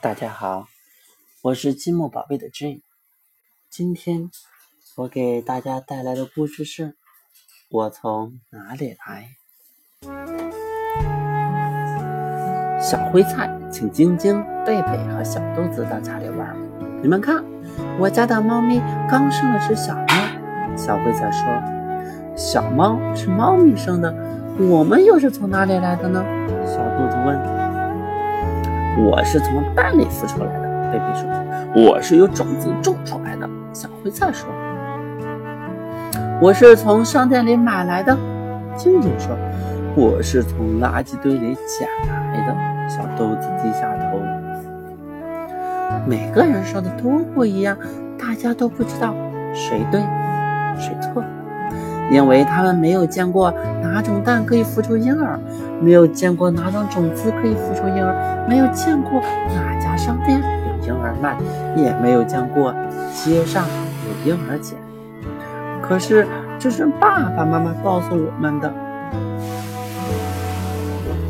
大家好，我是积木宝贝的 J。今天我给大家带来的故事是《我从哪里来》。小灰菜请晶晶、贝贝和小豆子到家里玩。你们看，我家的猫咪刚生了只小猫。小灰菜说：“小猫是猫咪生的，我们又是从哪里来的呢？”小豆子问。我是从蛋里孵出来的，贝贝说。我是由种子种出来的，小灰菜说。我是从商店里买来的，静静说。我是从垃圾堆里捡来的，小豆子低下头。每个人说的都不一样，大家都不知道谁对。因为他们没有见过哪种蛋可以孵出婴儿，没有见过哪种种子可以孵出婴儿，没有见过哪家商店有婴儿卖，也没有见过街上有婴儿捡。可是这是爸爸妈妈告诉我们的。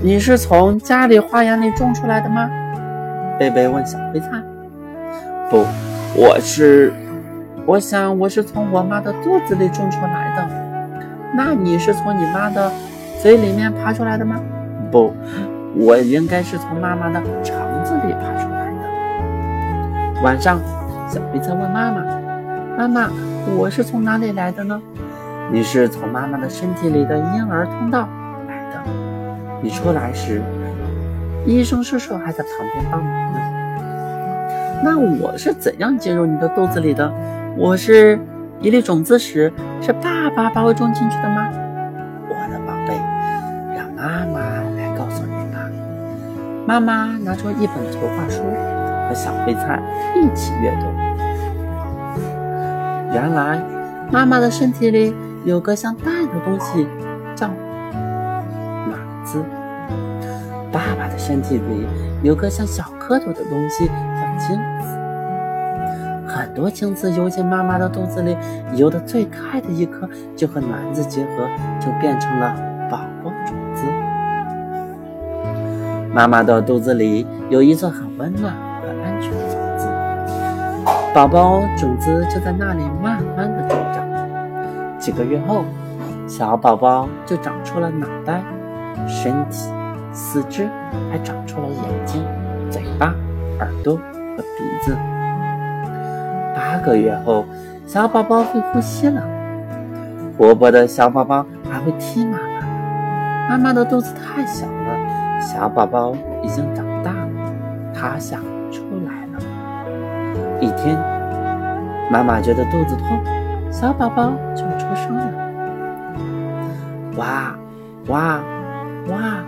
你是从家里花园里种出来的吗？贝贝问小灰菜。不，我是，我想我是从我妈的肚子里种出来的。那你是从你妈的嘴里面爬出来的吗？不，我应该是从妈妈的肠子里爬出来的。晚上，小灰菜问妈妈：“妈妈，我是从哪里来的呢？”你是从妈妈的身体里的婴儿通道来的。你出来时，医生叔叔还在旁边帮忙呢。那我是怎样进入你的肚子里的？我是。一粒种子时，是爸爸把我种进去的吗？我的宝贝，让妈妈来告诉你吧。妈妈拿出一本图画书，和小灰菜一起阅读。原来，妈妈的身体里有个像蛋的东西，叫卵子；爸爸的身体里有个像小蝌蚪的东西，叫精子。很多精子游进妈妈的肚子里，游得最快的一颗就和卵子结合，就变成了宝宝种子。妈妈的肚子里有一座很温暖和安全的种子，宝宝种子就在那里慢慢的成长。几个月后，小宝宝就长出了脑袋、身体、四肢，还长出了眼睛、嘴巴、耳朵和鼻子。八个月后，小宝宝会呼吸了。活泼的小宝宝还会踢妈妈。妈妈的肚子太小了，小宝宝已经长大了，他想出来了。一天，妈妈觉得肚子痛，小宝宝就出生了。哇哇哇！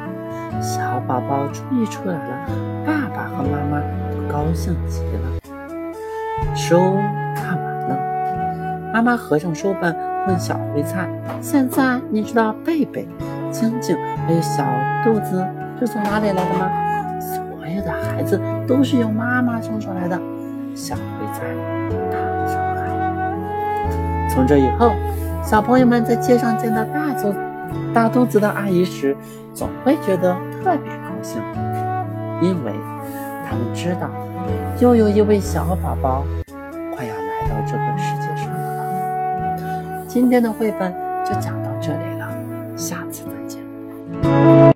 小宝宝终于出来了，爸爸和妈妈都高兴极了。书看完了，妈妈合上书本，问小灰菜：“现在你知道贝贝、晶晶还有小肚子是从哪里来的吗？”所有的孩子都是由妈妈生出来的。小灰菜大声喊。从这以后，小朋友们在街上见到大肚大肚子的阿姨时，总会觉得特别高兴，因为他们知道又有一位小宝宝快要来。到这个世界上了。今天的绘本就讲到这里了。